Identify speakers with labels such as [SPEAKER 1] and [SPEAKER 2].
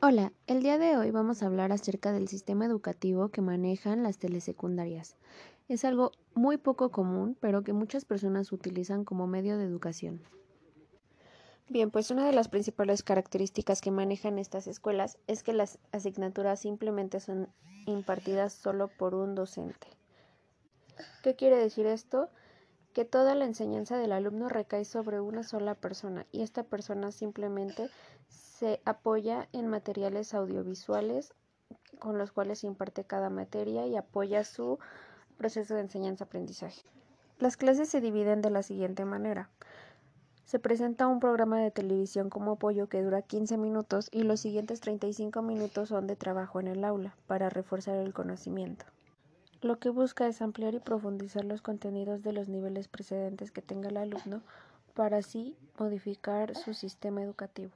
[SPEAKER 1] Hola, el día de hoy vamos a hablar acerca del sistema educativo que manejan las telesecundarias. Es algo muy poco común, pero que muchas personas utilizan como medio de educación. Bien, pues una de las principales características que manejan estas escuelas es que las asignaturas simplemente son impartidas solo por un docente. ¿Qué quiere decir esto? Que toda la enseñanza del alumno recae sobre una sola persona y esta persona simplemente se apoya en materiales audiovisuales con los cuales imparte cada materia y apoya su proceso de enseñanza-aprendizaje. Las clases se dividen de la siguiente manera. Se presenta un programa de televisión como apoyo que dura 15 minutos y los siguientes 35 minutos son de trabajo en el aula para reforzar el conocimiento. Lo que busca es ampliar y profundizar los contenidos de los niveles precedentes que tenga el alumno para así modificar su sistema educativo.